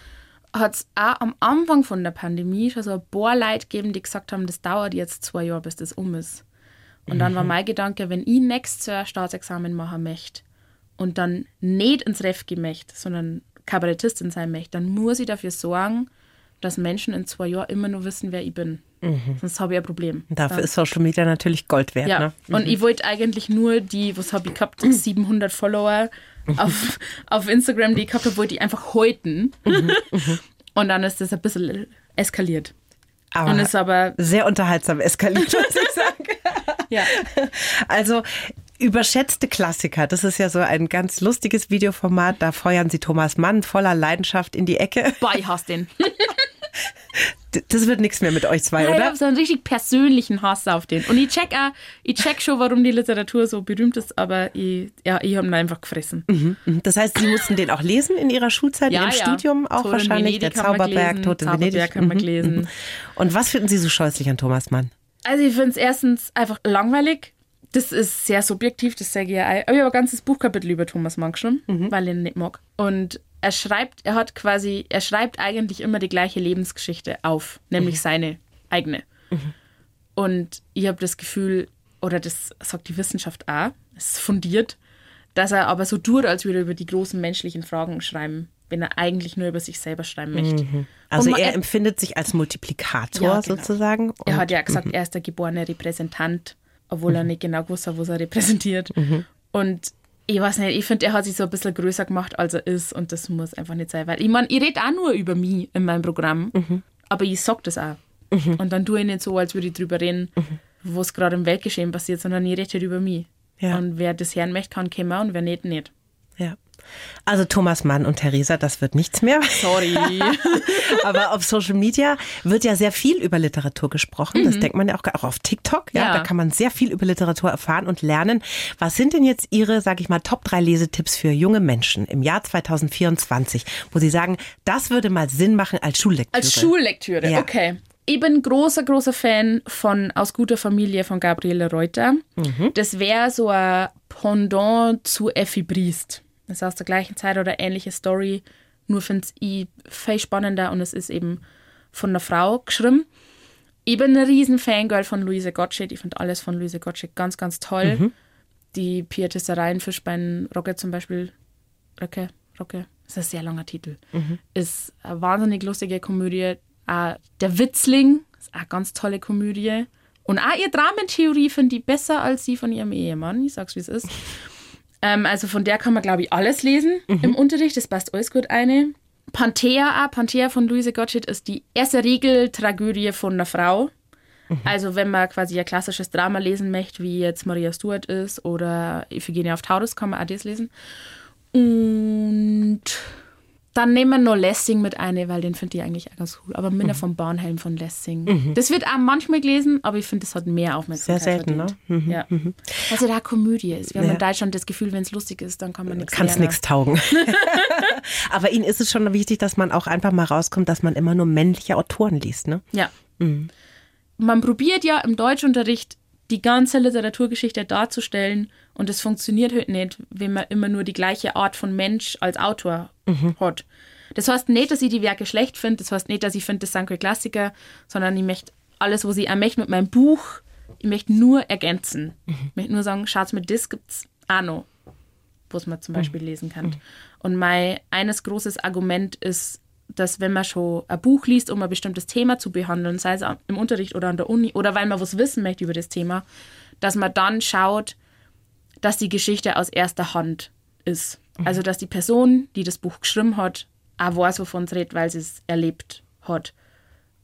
hat es auch am Anfang von der Pandemie schon so ein paar Leute gegeben, die gesagt haben, das dauert jetzt zwei Jahre, bis das um ist. Und dann war mein Gedanke, wenn ich nächstes Jahr Staatsexamen machen möchte und dann nicht ins Ref gehen möchte, sondern Kabarettistin sein möchte, dann muss ich dafür sorgen, dass Menschen in zwei Jahren immer nur wissen, wer ich bin. Sonst habe ich ein Problem. Dafür Dann- ist Social Media natürlich Gold wert. ja, Ne? und ich wollte eigentlich nur die, was habe ich gehabt, 700 Follower auf, auf Instagram, die ich gehabt habe, wollte ich einfach häuten. und dann ist das ein bisschen eskaliert. Aber Und ist aber, sehr unterhaltsam eskaliert, muss ich sagen. ja. Also überschätzte Klassiker, das ist ja so ein ganz lustiges Videoformat. Da feuern sie Thomas Mann voller Leidenschaft in die Ecke. Ich hasse den. Das wird nichts mehr mit euch zwei, Ich oder? habe so einen richtig persönlichen Hass auf den. Und ich check auch, ich check schon, warum die Literatur so berühmt ist, aber ich, ja, ich habe ihn einfach gefressen. Mhm. Das heißt, Sie mussten den auch lesen in Ihrer Schulzeit, in Ihrem Studium auch Tod in wahrscheinlich. Der Zauberberg, gelesen, Tod in Zauberberg Venedig. haben wir Mhm, gelesen. mhm. Und was finden Sie so scheußlich an Thomas Mann? Also ich finde es erstens einfach langweilig. Das ist sehr subjektiv, das sage ich ja. ich habe ein ganzes Buchkapitel über Thomas Mann geschrieben, weil ich ihn nicht mag. Und er schreibt, er hat quasi, er schreibt eigentlich immer die gleiche Lebensgeschichte auf, nämlich seine eigene. Und ich habe das Gefühl, oder das sagt die Wissenschaft auch, es ist fundiert, dass er aber so tut, als würde er über die großen menschlichen Fragen schreiben, wenn er eigentlich nur über sich selber schreiben möchte. Also Und man- er empfindet sich als Multiplikator Ja, genau. sozusagen. Er hat ja gesagt, er ist der geborene Repräsentant, obwohl er nicht genau gewusst hat, was er repräsentiert. Und ich weiß nicht, ich finde, er hat sich so ein bisschen größer gemacht, als er ist und das muss einfach nicht sein. Weil ich meine, ich rede auch nur über mich in meinem Programm, aber ich sag das auch. Und dann tue ich nicht so, als würde ich drüber reden, was gerade im Weltgeschehen passiert, sondern ich rede halt über mich. Ja. Und wer das hören möchte, kann kommen und wer nicht, nicht. Ja. Also Thomas Mann und Theresa, das wird nichts mehr. Sorry. Aber auf Social Media wird ja sehr viel über Literatur gesprochen. Das denkt man ja auch, auch auf TikTok. Ja, Mhm. Ja. da kann man sehr viel über Literatur erfahren und lernen. Was sind denn jetzt Ihre, sage ich mal, Top 3 Lesetipps für junge Menschen im Jahr 2024, wo Sie sagen, das würde mal Sinn machen als Schullektüre? Als Schullektüre, Ja. okay. Ich bin großer, großer Fan von Aus guter Familie von Gabriele Reuter. Das wäre so ein Pendant zu Effi Briest. Das ist aus der gleichen Zeit oder ähnliche Story. Nur finde ich viel spannender und es ist eben von einer Frau geschrieben. Ich bin ein riesen Fangirl von Luise Gottsched. Ich finde alles von Luise Gottsched ganz, ganz toll. Die Pietissereien Fischbein Rocke zum Beispiel. Rocke, Rocke. Das ist ein sehr langer Titel. Ist eine wahnsinnig lustige Komödie. Auch der Witzling ist eine ganz tolle Komödie. Und auch ihre Dramentheorie finde ich besser als die von ihrem Ehemann. Ich sag's, wie es ist. Ähm, also von der kann man, glaube ich, alles lesen im Unterricht. Das passt alles gut eine. Panthea, auch, Panthea von Luise Gottsched ist die erste Regeltragödie von einer Frau. Also wenn man quasi ein klassisches Drama lesen möchte, wie jetzt Maria Stuart ist oder Iphigenie auf Taurus, kann man auch das lesen. Und dann nehmen wir noch Lessing mit eine, weil den finde ich eigentlich auch ganz cool. Aber Mhm. Minna vom Bahnhelm von Lessing. Das wird auch manchmal gelesen, aber ich finde, das hat mehr Aufmerksamkeit Sehr selten, verdient. ne? Mhm, Ja. Also da Komödie ist. Wir haben Ja. in Deutschland das Gefühl, wenn es lustig ist, dann kann man nichts Kann es nichts taugen. Aber Ihnen ist es schon wichtig, dass man auch einfach mal rauskommt, dass man immer nur männliche Autoren liest, ne? Ja. Man probiert ja im Deutschunterricht die ganze Literaturgeschichte darzustellen und es funktioniert halt nicht, wenn man immer nur die gleiche Art von Mensch als Autor hat. Das heißt nicht, dass ich die Werke schlecht finde, das heißt nicht, dass ich finde, das sind keine Klassiker, sondern ich möchte alles, was ich auch möchte mit meinem Buch, ich möchte nur ergänzen. Ich möchte nur sagen, schaut mir das gibt's auch noch, was man zum Beispiel lesen kann. Und mein eines großes Argument ist, dass wenn man schon ein Buch liest, um ein bestimmtes Thema zu behandeln, sei es im Unterricht oder an der Uni oder weil man was wissen möchte über das Thema, dass man dann schaut, dass die Geschichte aus erster Hand ist. Also dass die Person, die das Buch geschrieben hat, auch weiß, wovon es redet, weil sie es erlebt hat.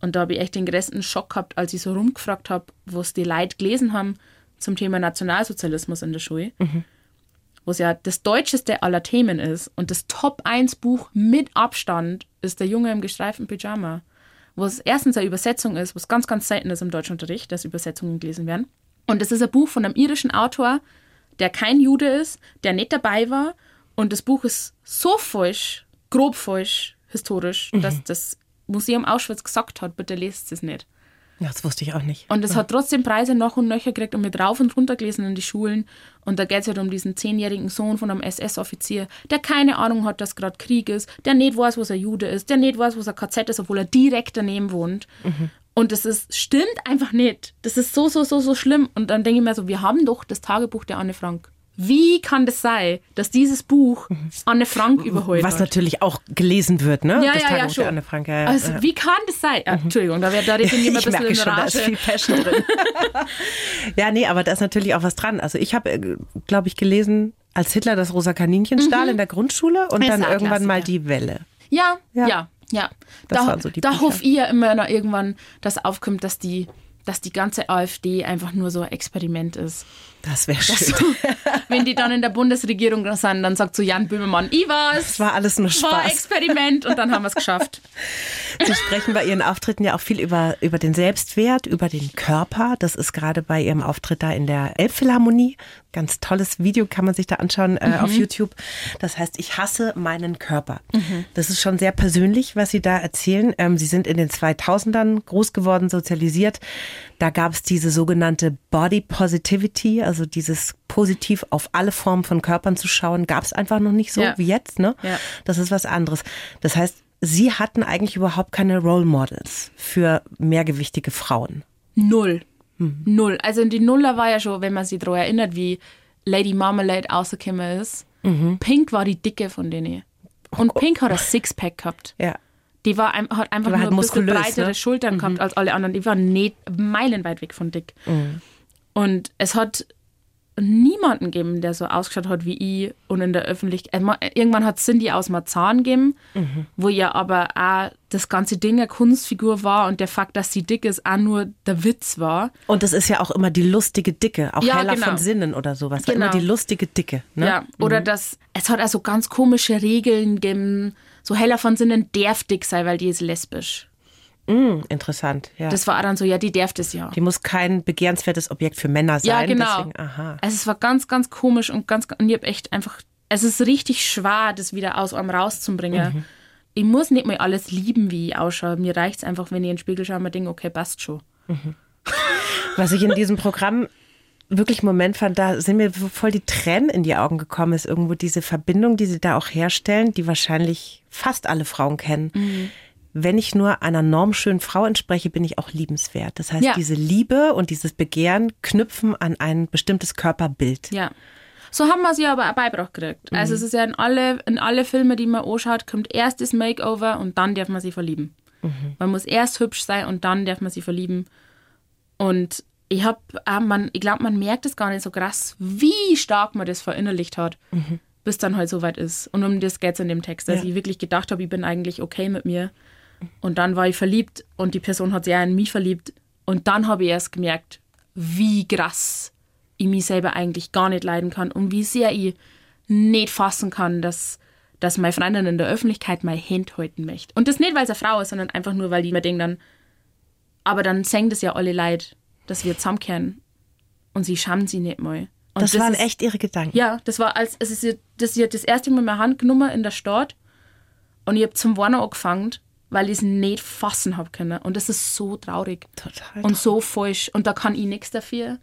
Und da habe ich echt den größten Schock gehabt, als ich so rumgefragt habe, was die Leute gelesen haben zum Thema Nationalsozialismus in der Schule. Wo es ja das deutscheste aller Themen ist. Und das Top 1 Buch mit Abstand ist Der Junge im gestreiften Pyjama. Wo es erstens eine Übersetzung ist, was ganz, ganz selten ist im Deutschunterricht, dass Übersetzungen gelesen werden. Und es ist ein Buch von einem irischen Autor, der kein Jude ist, der nicht dabei war. Und das Buch ist so falsch, grob falsch, historisch, dass das Museum Auschwitz gesagt hat, bitte lest es nicht. Ja, das wusste ich auch nicht. Und es hat trotzdem Preise noch und nöcher gekriegt und mit rauf und runter gelesen in die Schulen. Und da geht es halt um diesen zehnjährigen Sohn von einem SS-Offizier, der keine Ahnung hat, dass gerade Krieg ist, der nicht weiß, was ein Jude ist, der nicht weiß, was ein KZ ist, obwohl er direkt daneben wohnt. Und das ist, stimmt einfach nicht. Das ist so, so, so, so schlimm. Und dann denke ich mir so, wir haben doch das Tagebuch der Anne Frank. Wie kann das sein, dass dieses Buch Anne Frank überholt Was hat? natürlich auch gelesen wird, ne? Ja, das ja, ja, Tagebuch schon. der Anne Frank. Ja, ja. Also, wie kann das sein? Ah, Entschuldigung, da, wär- da ich immer ein bisschen merke in schon, da ist viel Passion drin. ja, nee, aber da ist natürlich auch was dran. Also ich habe, glaube ich, gelesen, als Hitler das rosa Kaninchen stahl in der Grundschule und Ist dann irgendwann mal die Welle. Ja, Ja. ja, Ja, Das da, so da hoffe ich ja immer noch irgendwann, dass aufkommt, dass die, dass die ganze AfD einfach nur so ein Experiment ist. Das wäre schön. du, wenn die dann in der Bundesregierung sind, dann sagt so Jan Böhmermann, ich war's. Das war alles nur war Spaß. Experiment und dann haben wir es geschafft. Sie sprechen bei Ihren Auftritten ja auch viel über, über den Selbstwert, über den Körper. Das ist gerade bei Ihrem Auftritt da in der Elbphilharmonie. Ganz tolles Video kann man sich da anschauen äh, auf YouTube. Das heißt, ich hasse meinen Körper. Das ist schon sehr persönlich, was Sie da erzählen. Ähm, Sie sind in den 2000ern groß geworden, sozialisiert. Da gab es diese sogenannte Body Positivity, also dieses positiv auf alle Formen von Körpern zu schauen, gab es einfach noch nicht so Ja. wie jetzt. Ne? Ja. Das ist was anderes. Das heißt, Sie hatten eigentlich überhaupt keine Role Models für mehrgewichtige Frauen. Null. Mhm. Null. Also die Nuller war ja schon, wenn man sich daran erinnert, wie Lady Marmalade rausgekommen ist. Mhm. Pink war die dicke von denen. Und Pink hat ein Sixpack gehabt. Ja. Die war, hat einfach Die war nur halt ein bisschen muskulös, breitere ne? Schultern gehabt als alle anderen. Die war nicht meilenweit weg von dick. Mhm. Und es hat niemanden gegeben, der so ausgeschaut hat wie ich und in der Öffentlichkeit. äh, Irgendwann hat Cindy aus Marzahn gegeben, Mhm. wo ja aber auch das ganze Ding eine Kunstfigur war und der Fakt, dass sie dick ist, auch nur der Witz war. Und das ist ja auch immer die lustige Dicke, auch Ja, Hella genau. von Sinnen oder sowas. Genau. Immer die lustige Dicke. Ne? Ja, oder dass es hat also ganz komische Regeln gegeben. So heller von Sinnen darf dick sein, weil die ist lesbisch. Mm, interessant. Ja. Das war auch dann so, ja, die darf das ja. die muss kein begehrenswertes Objekt für Männer sein. Ja, genau. Deswegen, aha. Also es war ganz, ganz komisch und ganz, und ich hab echt einfach, es ist richtig schwer, das wieder aus einem rauszubringen. Mhm. Ich muss nicht mal alles lieben, wie ich ausschaue. Mir reicht es einfach, wenn ich in den Spiegel schaue und mir denke, okay, passt schon. Was ich in diesem Programm wirklich einen Moment fand, da sind mir voll die Tränen in die Augen gekommen, ist irgendwo diese Verbindung, die sie da auch herstellen, die wahrscheinlich fast alle Frauen kennen. Mhm. Wenn ich nur einer normschönen Frau entspreche, bin ich auch liebenswert. Das heißt, Ja. diese Liebe und dieses Begehren knüpfen an ein bestimmtes Körperbild. Ja. So haben wir sie aber auch beigebracht gekriegt. Also es ist ja in alle, in alle Filme, die man anschaut, kommt erst das Makeover und dann darf man sie verlieben. Man muss erst hübsch sein und dann darf man sie verlieben. Und ich hab, auch man, ich glaube, man merkt es gar nicht so krass, wie stark man das verinnerlicht hat, bis dann halt soweit ist. Und um das geht es in dem Text, dass Ja. ich wirklich gedacht habe, ich bin eigentlich okay mit mir. Und dann war ich verliebt und die Person hat sich auch in mich verliebt. Und dann habe ich erst gemerkt, wie krass ich mich selber eigentlich gar nicht leiden kann und wie sehr ich nicht fassen kann, dass, dass meine Freundin in der Öffentlichkeit mein Hand halten möchte. Und das nicht, weil es eine Frau ist, sondern einfach nur, weil die mir denken dann, aber dann singen das ja alle Leid, dass wir zusammenkehren und sie schauen sie nicht mal. Und Das, waren ist, echt ihre Gedanken. Ja, das war als, es ist ihr- das, sie hat das erste Mal meine Hand genommen in der Stadt und ich habe zum Warner angefangen, weil ich es nicht fassen habe können. Und das ist so traurig. Total Und so falsch. Und da kann ich nichts dafür,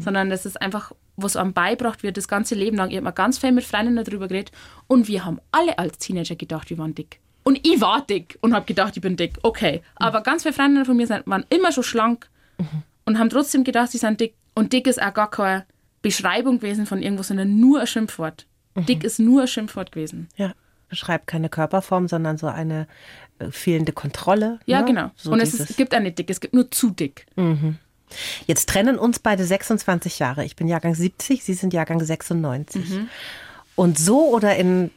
sondern das ist einfach, was einem beibracht wird, das ganze Leben lang. Ich habe mir ganz viel mit Freundinnen darüber geredet und wir haben alle als Teenager gedacht, wir waren dick. Und ich war dick und habe gedacht, ich bin dick. Okay. Aber ganz viele Freundinnen von mir sind, waren immer schon schlank und haben trotzdem gedacht, sie sind dick. Und dick ist auch gar keine Beschreibung gewesen von irgendwas, sondern nur ein Schimpfwort. Dick ist nur ein Schimpfwort gewesen. Ja. Beschreibt keine Körperform, sondern so eine äh, fehlende Kontrolle. Ja, ne? genau. So und es, ist, gibt nicht dick, es gibt nur zu dick. Jetzt trennen uns beide 26 Jahre. Ich bin Jahrgang 70, Sie sind Jahrgang 96. Mhm. Und so oder in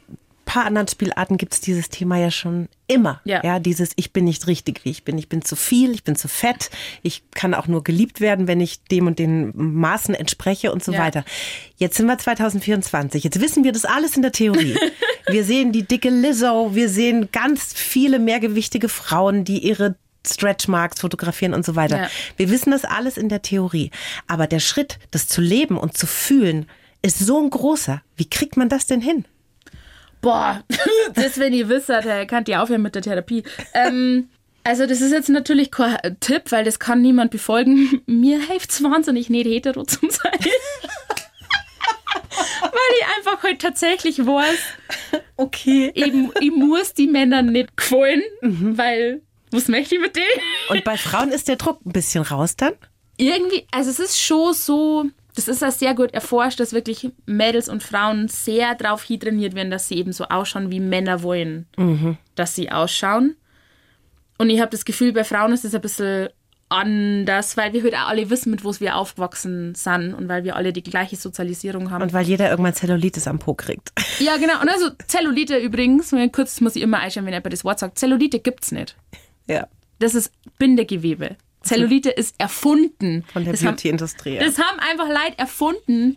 paar anderen Spielarten gibt es dieses Thema ja schon immer. Ja. dieses Ich bin nicht richtig, wie ich bin. Ich bin zu viel, ich bin zu fett. Ich kann auch nur geliebt werden, wenn ich dem und den Maßen entspreche und so Ja. weiter. Jetzt sind wir 2024. Jetzt wissen wir das alles in der Theorie. wir sehen die dicke Lizzo, wir sehen ganz viele mehrgewichtige Frauen, die ihre Stretchmarks fotografieren und so weiter. Ja. Wir wissen das alles in der Theorie. Aber der Schritt, das zu leben und zu fühlen, ist so ein großer. Wie kriegt man das denn hin? Boah, das, wenn ihr wisst, der kann ihr aufhören mit der Therapie. Ähm, also, das ist jetzt natürlich kein Tipp, weil das kann niemand befolgen. Mir hilft es wahnsinnig nicht, hetero zu sein. weil ich einfach halt tatsächlich weiß, Okay. ich, ich muss die Männer nicht gefallen, weil was möchte ich mit denen? Und bei Frauen ist der Druck ein bisschen raus dann? irgendwie, also es ist schon so, das ist ja sehr gut erforscht, dass wirklich Mädels und Frauen sehr darauf trainiert werden, dass sie eben so ausschauen, wie Männer wollen, dass sie ausschauen. Und ich habe das Gefühl, bei Frauen ist es ein bisschen anders, weil wir halt auch alle wissen, mit was wir aufgewachsen sind und weil wir alle die gleiche Sozialisierung haben. Und weil jeder irgendwann Zellulitis am Po kriegt. Ja, genau. Und also Zellulite übrigens, kurz muss ich immer einstellen, wenn jemand das Wort sagt, Zellulite gibt's nicht. Ja. Das ist Bindegewebe. Zellulite ist erfunden. Von der das Beauty-Industrie. das haben einfach Leute erfunden,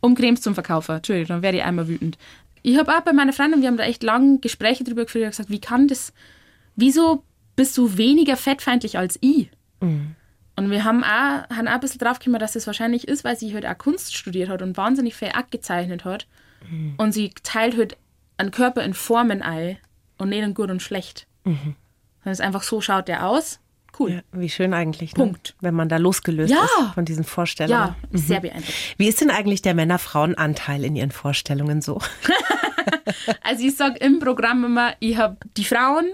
um Cremes zum Verkaufen. Entschuldigung, dann werde ich einmal wütend. Ich habe auch bei meiner Freundin, wir haben da echt lange Gespräche drüber geführt, gesagt, wie kann das, wieso bist du weniger fettfeindlich als ich? Und wir haben auch, haben auch ein bisschen draufgekommen, dass das wahrscheinlich ist, weil sie halt auch Kunst studiert hat und wahnsinnig viel abgezeichnet hat. Und sie teilt halt einen Körper in Formen ein und nicht in gut und schlecht. Sondern es ist einfach so schaut der aus. Cool. Ja, wie schön eigentlich, ne? Punkt. wenn man da losgelöst Ja. ist von diesen Vorstellungen. Ja, sehr beeindruckend. Wie ist denn eigentlich der Männer-Frauen-Anteil in ihren Vorstellungen so? Also ich sag im Programm immer, ich habe die Frauen,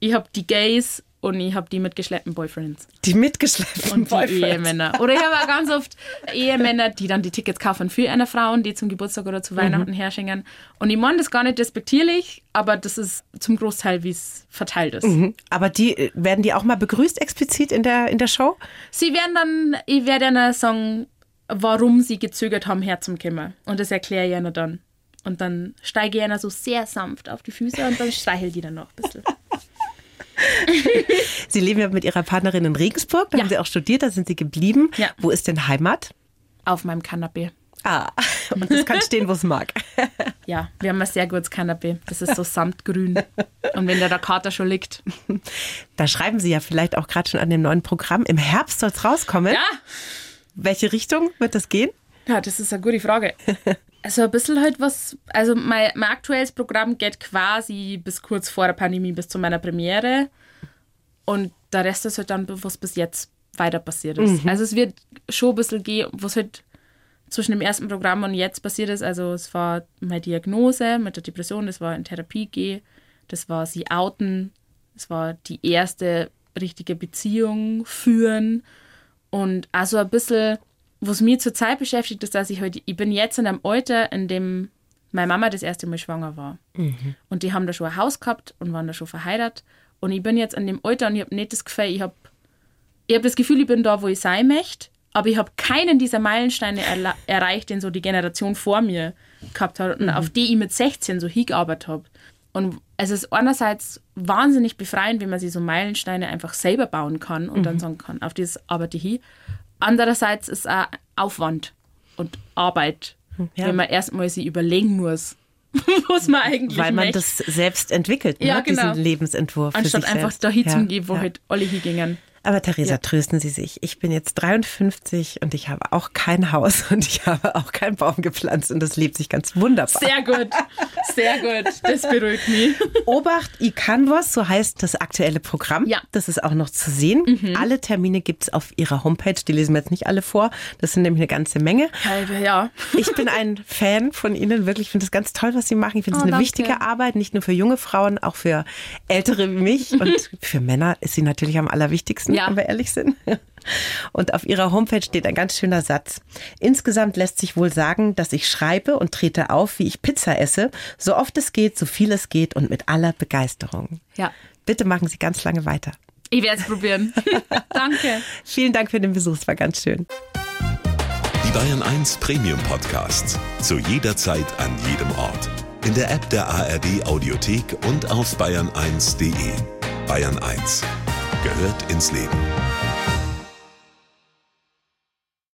ich habe die Gays und ich habe die mitgeschleppten Boyfriends. Die mitgeschleppten Und die Boyfriends. Ehemänner. Oder ich habe auch ganz oft Ehemänner, die dann die Tickets kaufen für eine Frau, die zum Geburtstag oder zu Weihnachten herschenken. Und ich meine das gar nicht despektierlich, aber das ist zum Großteil, wie es verteilt ist. Mhm. Aber die äh, werden die auch mal begrüßt explizit in der, in der Show? Sie werden dann, ich werde ihnen sagen, warum sie gezögert haben, herzukommen. Und das erkläre ich ihnen dann. Und dann steige ich ihnen so sehr sanft auf die Füße und dann streichel die dann noch ein bisschen. Sie leben ja mit ihrer Partnerin in Regensburg, da Ja. haben sie auch studiert, da sind sie geblieben. Ja. Wo ist denn Heimat? Auf meinem Kanapee. Ah, und das kann stehen, wo es mag. Ja, wir haben ein sehr gutes Kanapee. Das ist so samtgrün. Und wenn da der Kater schon liegt. Da schreiben Sie ja vielleicht auch gerade schon an dem neuen Programm. Im Herbst soll es rauskommen. Ja, Welche Richtung wird das gehen? Ja, das ist eine gute Frage. Also ein bisschen halt was, also mein, mein aktuelles Programm geht quasi bis kurz vor der Pandemie, bis zu meiner Premiere. Und der Rest ist halt dann, was bis jetzt weiter passiert ist. Also es wird schon ein bisschen gehen, was halt zwischen dem ersten Programm und jetzt passiert ist. Also es war meine Diagnose mit der Depression, das war in Therapie gehen, das war sie outen, das war die erste richtige Beziehung führen und also ein bisschen, was mich zurzeit beschäftigt, ist, dass ich heute, ich bin jetzt in einem Alter, in dem meine Mama das erste Mal schwanger war. Und die haben da schon ein Haus gehabt und waren da schon verheiratet. Und ich bin jetzt in dem Alter und ich habe nicht das Gefühl, ich habe ich hab das Gefühl, ich bin da, wo ich sein möchte, aber ich habe keinen dieser Meilensteine erla- erreicht, den so die Generation vor mir gehabt hat und auf die ich mit 16 so hingearbeitet habe. Und es ist einerseits wahnsinnig befreiend, wenn man sich so Meilensteine einfach selber bauen kann und dann sagen kann, auf dieses arbeite ich hin. Andererseits ist auch Aufwand und Arbeit, Ja. wenn man erstmal sich überlegen muss, was man eigentlich Weil man möchte. das selbst entwickelt, Ja, ne? genau. diesen Lebensentwurf. für Anstatt sich einfach selbst. dahin Ja, zu gehen, wo ja. halt alle hingingen. Aber Theresa, Ja. trösten Sie sich. Ich bin jetzt 53 und ich habe auch kein Haus und ich habe auch keinen Baum gepflanzt und das lebt sich ganz wunderbar. Sehr gut, sehr gut. Das beruhigt mich. Obacht, i Canvas, so heißt das aktuelle Programm. Ja. Das ist auch noch zu sehen. Alle Termine gibt es auf ihrer Homepage. Die lesen wir jetzt nicht alle vor. Das sind nämlich eine ganze Menge. Halbe, ja. Ich bin ein Fan von Ihnen, wirklich. Ich finde es ganz toll, was Sie machen. Ich finde es Oh, eine danke. wichtige Arbeit, nicht nur für junge Frauen, auch für Ältere wie mich. Und für Männer ist sie natürlich am allerwichtigsten, Ja. wenn wir ehrlich sind. Und auf Ihrer Homepage steht ein ganz schöner Satz. Insgesamt lässt sich wohl sagen, dass ich schreibe und trete auf, wie ich Pizza esse, so oft es geht, so viel es geht und mit aller Begeisterung. Ja. Bitte machen Sie ganz lange weiter. Ich werde es probieren. Danke. Vielen Dank für den Besuch, es war ganz schön. Die Bayern 1 Premium Podcasts. Zu jeder Zeit, an jedem Ort. In der App der ARD Audiothek und auf bayern1.de. Bayern 1 gehört ins Leben.